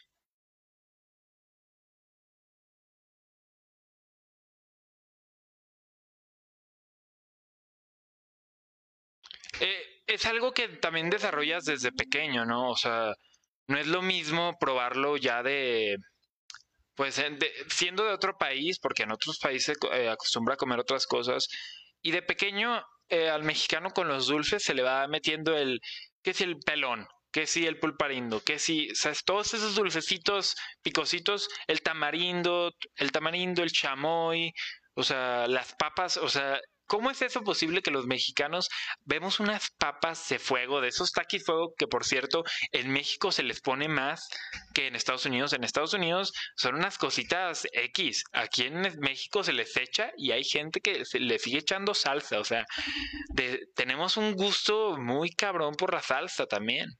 Eh, es algo que también desarrollas desde pequeño, ¿no? O sea, no es lo mismo probarlo ya de, pues, siendo de otro país, porque en otros países eh, acostumbra a comer otras cosas, y de pequeño eh, al mexicano con los dulces se le va metiendo el, ¿qué es el pelón? Que si el pulparindo, que si, o sea, todos esos dulcecitos picositos, el tamarindo, el tamarindo, el chamoy, o sea, las papas, o sea, ¿cómo es eso posible que los mexicanos vemos unas papas de fuego, de esos taquis fuego que por cierto en México se les pone más que en Estados Unidos? En Estados Unidos son unas cositas X, aquí en México se les echa y hay gente que se le sigue echando salsa, o sea, tenemos un gusto muy cabrón por la salsa también.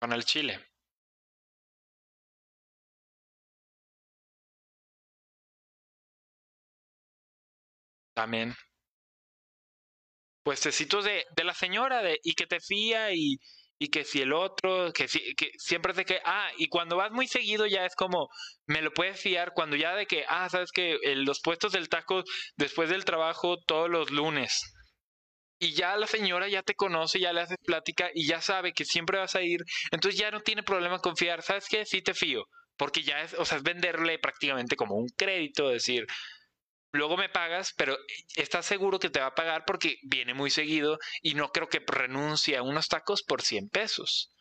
Con el chile. También. Puestecitos de, de la señora de, y que te fía y, y que si el otro, que, si, que siempre es de que, ah, y cuando vas muy seguido ya es como, me lo puedes fiar, cuando ya de que, ah, sabes que los puestos del taco después del trabajo todos los lunes, y ya la señora ya te conoce, ya le haces plática y ya sabe que siempre vas a ir, entonces ya no tiene problema confiar, ¿sabes qué? Sí te fío, porque ya es, o sea, es venderle prácticamente como un crédito, decir, luego me pagas, pero estás seguro que te va a pagar porque viene muy seguido y no creo que renuncie a unos tacos por 100 pesos.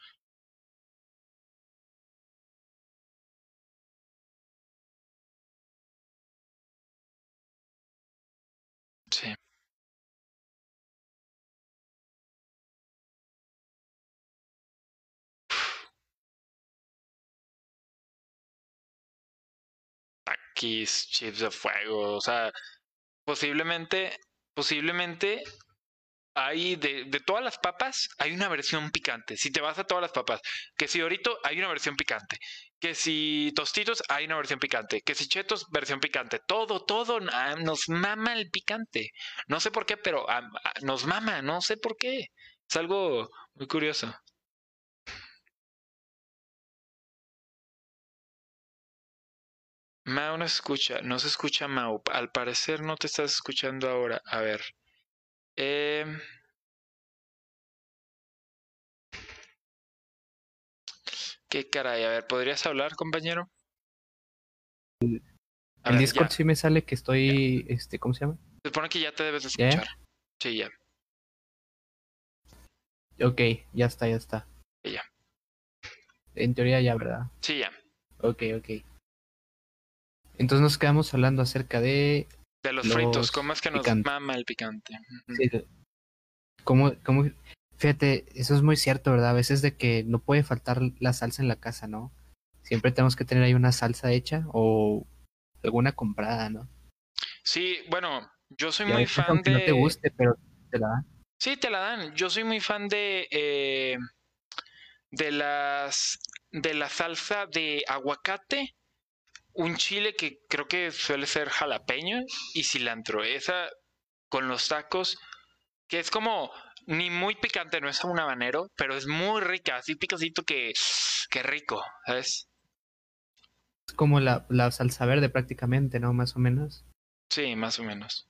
Chips de fuego, o sea, posiblemente, posiblemente hay de, de, todas las papas, hay una versión picante. Si te vas a todas las papas, que si ahorita hay una versión picante, que si tostitos hay una versión picante, que si chetos versión picante, todo, todo ah, nos mama el picante. No sé por qué, pero ah, ah, nos mama, no sé por qué. Es algo Muy curioso. Mao no escucha, no se escucha Mao. Al parecer no te estás escuchando ahora. A ver. Eh... ¿Qué caray? A ver, ¿podrías hablar, compañero?
En Discord sí me sale que estoy, este, ¿cómo se llama?
Se supone que ya te debes de escuchar. Sí, ya.
Ok, ya está, ya está.
Ya.
En teoría ya, ¿verdad?
Sí, ya.
Ok, ok. Entonces nos quedamos hablando acerca de...
De los, fritos, ¿cómo es que nos mama el picante?
Sí, ¿cómo, cómo, Fíjate, eso es muy cierto, ¿verdad? A veces de que no puede faltar la salsa en la casa, ¿no? Siempre tenemos que tener ahí una salsa hecha o alguna comprada, ¿no?
Sí, bueno, yo soy muy fan de...
No te guste, pero te la dan.
Sí, te la dan. Yo soy muy fan de... Eh, de las... De la salsa de aguacate, un chile que creo que suele ser jalapeño y cilantro. Esa con los tacos, que es como ni muy picante, no es un habanero, pero es muy rica, así picosito que, que rico, ¿sabes?
Es como la, la salsa verde prácticamente, ¿no? Más o menos.
Sí, más o menos.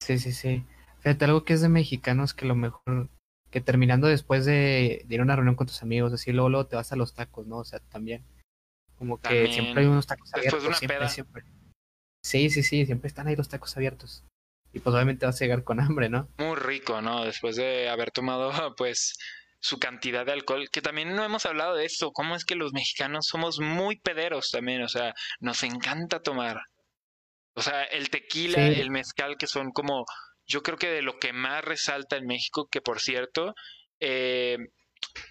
Sí, sí, sí. Fíjate, algo que es de mexicanos que lo mejor, que terminando después de, ir a una reunión con tus amigos, así luego, luego te vas a los tacos, ¿no? O sea, también. Como que siempre hay unos tacos abiertos. siempre, siempre. Sí, sí, sí, siempre están ahí los tacos abiertos y pues obviamente vas a llegar con hambre, ¿no?
Muy rico, ¿no? Después de haber tomado pues su cantidad de alcohol, que también no hemos hablado de eso, cómo es que los mexicanos somos muy pederos también, o sea, nos encanta tomar. O sea, el tequila, el mezcal, que son como, yo creo que de lo que más resalta en México, que por cierto, eh,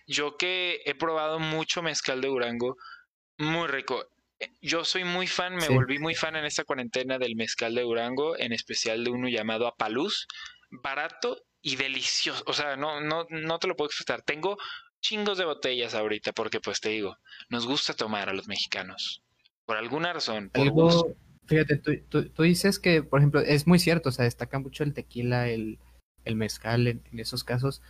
yo que he probado mucho mezcal de Durango, muy rico yo soy muy fan, me volví muy fan en esta cuarentena del mezcal de Durango, en especial de uno llamado Apaluz, barato y delicioso. O sea, no, no, no te lo puedo explicar. Tengo chingos de botellas ahorita porque, pues te digo, nos gusta tomar a los mexicanos. Por alguna razón. Por
Fíjate, tú, dices que, por ejemplo, es muy cierto, o sea, destaca mucho el tequila, el, el mezcal en, esos casos,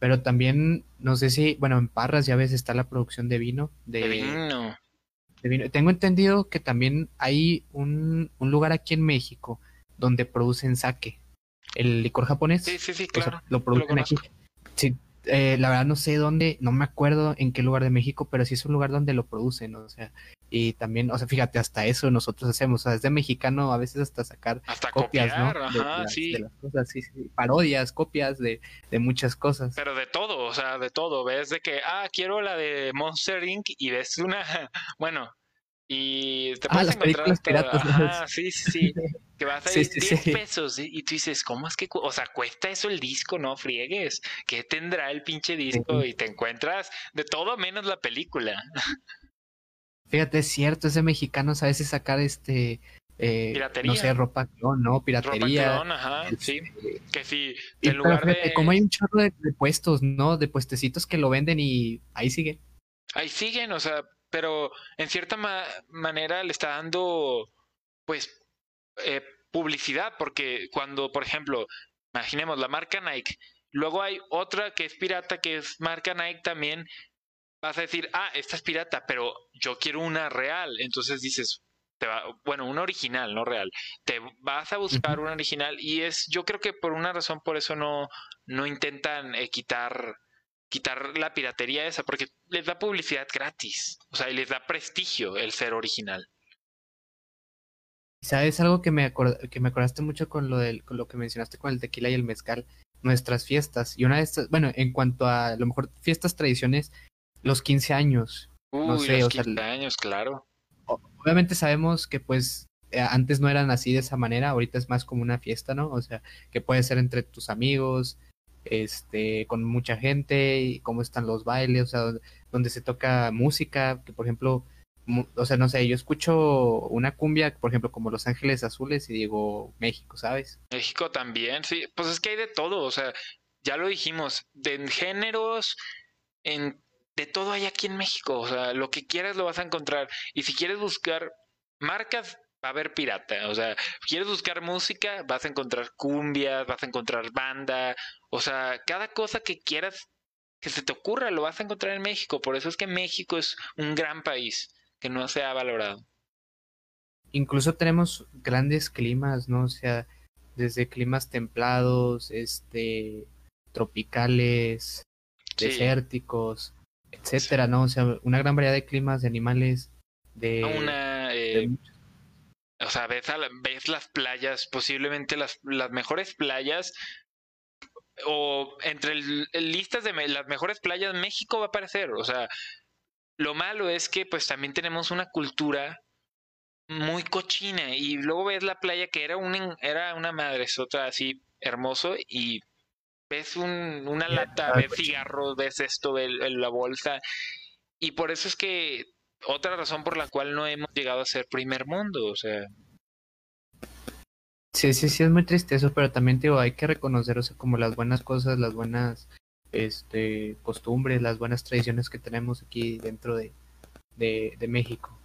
pero también, no sé si, bueno, en Parras ya ves, está la producción de vino.
De, vino.
Tengo entendido que también hay un, un lugar aquí en México donde producen sake, el licor japonés.
Sí, sí, sí, claro.
lo producen aquí. Sí, eh, la verdad no sé dónde, no me acuerdo en qué lugar de México, pero sí es un lugar donde lo producen, o sea, y también, o sea, fíjate, hasta eso nosotros hacemos, o sea, desde mexicano a veces hasta sacar copias, ¿no?
Ajá, sí.
de las cosas, sí, sí, parodias, copias de, de muchas cosas.
Pero de todo, o sea, de todo, ves de que, ah, quiero la de Monster Inc. y ves una, bueno, y te
ah, puedes encontrar
hasta, sí, sí, sí, que vas a salir 10 pesos y tú dices, ¿cómo es que, o sea, cuesta eso el disco? No friegues, ¿qué tendrá el pinche disco? Y te encuentras de todo menos la película.
Fíjate, es cierto, ese mexicano a veces sacar este eh, piratería. no sé, ropa clon, ¿no? Piratería.
Ropa ajá, este, sí. Que si en lugar de...
Como hay un chorro de, puestos, ¿no? De puestecitos que lo venden y ahí siguen.
Ahí siguen, o sea, pero en cierta manera le está dando, pues, eh, publicidad, porque cuando, por ejemplo, imaginemos la marca Nike, luego hay otra que es pirata, que es marca Nike también, vas a decir, ah, esta es pirata, pero yo quiero una real. Entonces dices, te va, bueno, una original, no real. Te vas a buscar una original y es, yo creo que por una razón, por eso no, no intentan eh, quitar, quitar la piratería esa, porque les da publicidad gratis. O sea, y les da prestigio el ser original.
¿Sabes algo que me, que me acordaste mucho con lo, del, con lo que mencionaste con el tequila y el mezcal? Nuestras fiestas. Y una de estas, bueno, en cuanto a lo mejor fiestas, tradiciones, los 15 años.
no sé, los 15 años, claro.
Obviamente sabemos que pues eh, antes no eran así de esa manera, ahorita es más como una fiesta, ¿no? O sea, que puede ser entre tus amigos, este, con mucha gente, y cómo están los bailes, o sea, donde se toca música, que por ejemplo, o sea, no sé, yo escucho una cumbia, por ejemplo, como Los Ángeles Azules y digo México, ¿sabes?
México también, sí, pues es que hay de todo, o sea, ya lo dijimos, de géneros, en de todo hay aquí en México. O sea, lo que quieras lo vas a encontrar. Y si quieres buscar marcas, va a haber pirata. O sea, quieres buscar música, vas a encontrar cumbias, vas a encontrar banda. O sea, cada cosa que quieras que se te ocurra, lo vas a encontrar en México. Por eso es que México es un gran país que no se ha valorado.
Incluso tenemos grandes climas, ¿no? O sea, desde climas templados, este, tropicales, desérticos, etcétera, ¿no? O sea, una gran variedad de climas, de animales, de...
Una, eh, O sea, ves, ves las playas, posiblemente las, las mejores playas o entre listas de las mejores playas México va a aparecer. O sea, lo malo es que pues también tenemos una cultura muy cochina y luego ves la playa que era un era una madresota así hermoso y ves un, una lata, ves cigarros, ves esto, ves la bolsa y por eso es que otra razón por la cual no hemos llegado a ser primer mundo, o sea,
Sí, sí, sí, es muy triste eso, pero también digo, hay que reconocer, como las buenas cosas, las buenas este, costumbres, las buenas tradiciones que tenemos aquí dentro de, de, de México.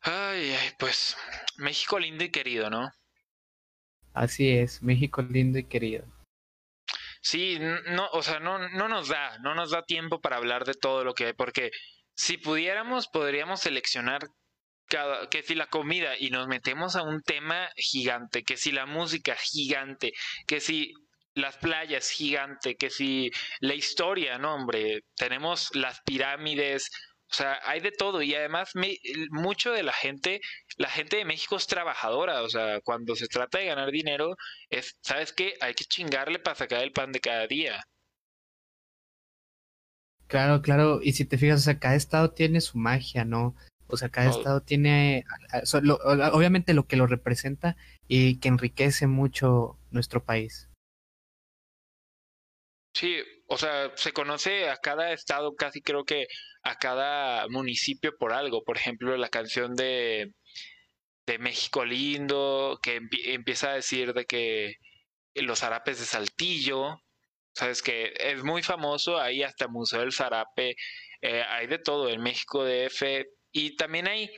Ay, ay, pues México lindo y querido, ¿no?
Así es, México lindo y querido.
Sí, no, o sea, no, no nos da, no nos da tiempo para hablar de todo lo que hay, porque si pudiéramos, podríamos seleccionar cada, que si la comida y nos metemos a un tema gigante, que si la música gigante, que si las playas gigante, que si la historia, no hombre, tenemos las pirámides, o sea, hay de todo y además mucho de la gente, la gente de México es trabajadora, o sea, cuando se trata de ganar dinero, es, ¿sabes qué? Hay que chingarle para sacar el pan de cada día.
Claro, claro, y si te fijas, o sea, cada estado tiene su magia, ¿no? O sea, cada estado tiene, obviamente, lo que lo representa y que enriquece mucho nuestro país.
Sí, o sea, se conoce a cada estado, casi creo que a cada municipio por algo. Por ejemplo, la canción de, de México Lindo, que empieza a decir de que los zarapes de Saltillo, sabes que es muy famoso, ahí hasta Museo del Zarape, eh, hay de todo, en México DF y también hay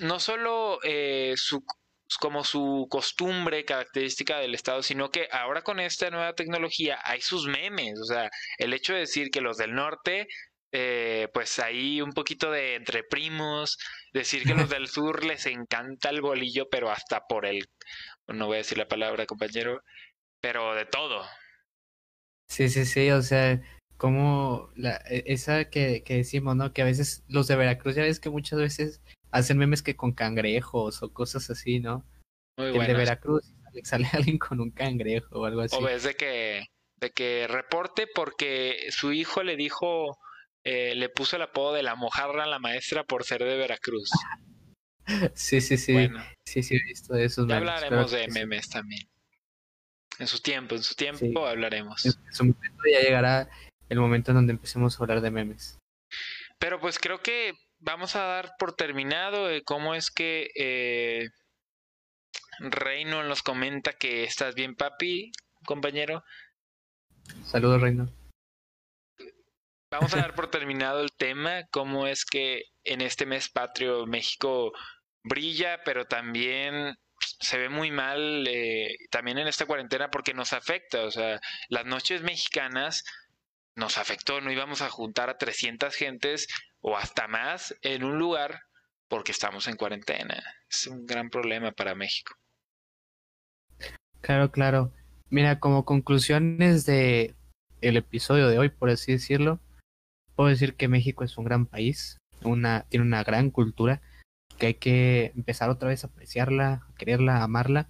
no solo eh, su, como su costumbre característica del Estado, sino que ahora con esta nueva tecnología hay sus memes. O sea, el hecho de decir que los del norte, eh, pues hay un poquito de entre primos, decir que los del sur les encanta el bolillo, pero hasta por el, no voy a decir la palabra, compañero, pero de todo.
Sí, sí, sí, o sea, como la, e, esa que, que, decimos, ¿no? Que a veces los de Veracruz, ya ves que muchas veces hacen memes que con cangrejos o cosas así, ¿no? Muy El de Veracruz sale, alguien con un cangrejo o algo así.
O ves de que, de que reporte porque su hijo le dijo, eh, le puso el apodo de la mojarra a la maestra por ser de Veracruz.
sí, sí, sí. Sí, sí, he visto de esos
ya hablaremos de memes también. En su tiempo, en su tiempo hablaremos. En
su momento ya llegará el momento en donde empecemos a hablar de memes.
Pero pues creo que vamos a dar por terminado eh, cómo es que eh, Reino nos comenta que estás bien, papi, compañero.
Saludos, Reino.
Vamos a dar por terminado el tema, cómo es que en este mes patrio México brilla, pero también se ve muy mal, eh, también en esta cuarentena porque nos afecta, o sea, las noches mexicanas nos afectó, no íbamos a juntar a 300 gentes o hasta más en un lugar porque estamos en cuarentena. Es un gran problema para México.
Claro, claro. Mira, como conclusiones de el episodio de hoy, por así decirlo, puedo decir que México es un gran país, una, tiene una gran cultura, que hay que empezar otra vez a apreciarla, a quererla, a amarla,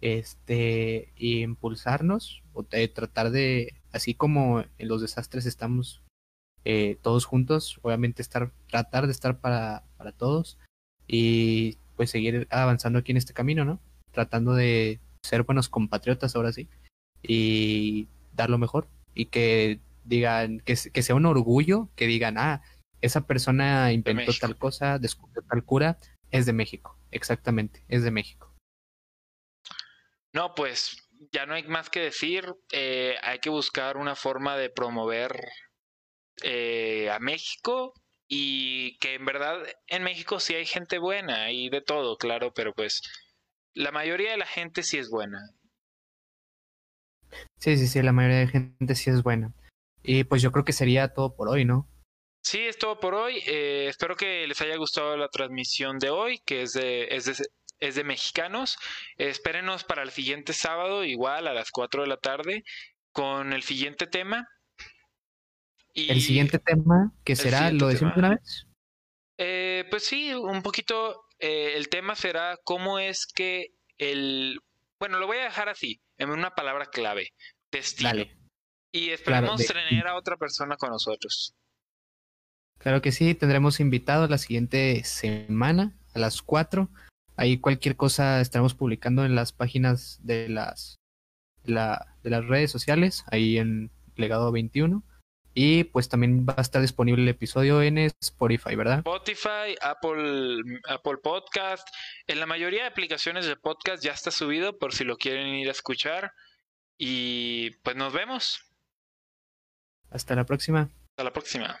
este, y impulsarnos, o tratar de así como en los desastres estamos eh, todos juntos, obviamente estar, tratar de estar para, para todos y pues seguir avanzando aquí en este camino, ¿no? Tratando de ser buenos compatriotas ahora sí y dar lo mejor y que digan, que, que sea un orgullo, que digan, ah, esa persona inventó tal cosa, descubrió tal cura, es de México, exactamente, es de México.
No, pues ya no hay más que decir. Eh, hay que buscar una forma de promover eh, a México y que en verdad en México sí hay gente buena y de todo, claro, pero pues la mayoría de la gente sí es buena.
Sí, sí, sí, la mayoría de gente sí es buena. Y pues yo creo que sería todo por hoy, ¿no?
Sí, es todo por hoy. Eh, espero que les haya gustado la transmisión de hoy, que es de, es de, es de mexicanos. espérenos para el siguiente sábado, igual a las 4 de la tarde, con el siguiente tema.
Y el siguiente tema, que será, ¿lo decimos una vez?
Eh, pues sí, un poquito. Eh, el tema será cómo es que el. Bueno, lo voy a dejar así, en una palabra clave: destino. Y esperemos tener a otra persona con nosotros.
Claro que sí, tendremos invitado la siguiente semana a las 4. Ahí cualquier cosa estaremos publicando en las páginas de las, la, de las redes sociales, ahí en Legado 21. Y pues también va a estar disponible el episodio en Spotify, ¿verdad?
Spotify, Apple, Apple Podcast. En la mayoría de aplicaciones de podcast ya está subido por si lo quieren ir a escuchar. Y pues nos vemos.
Hasta la próxima.
Hasta la próxima.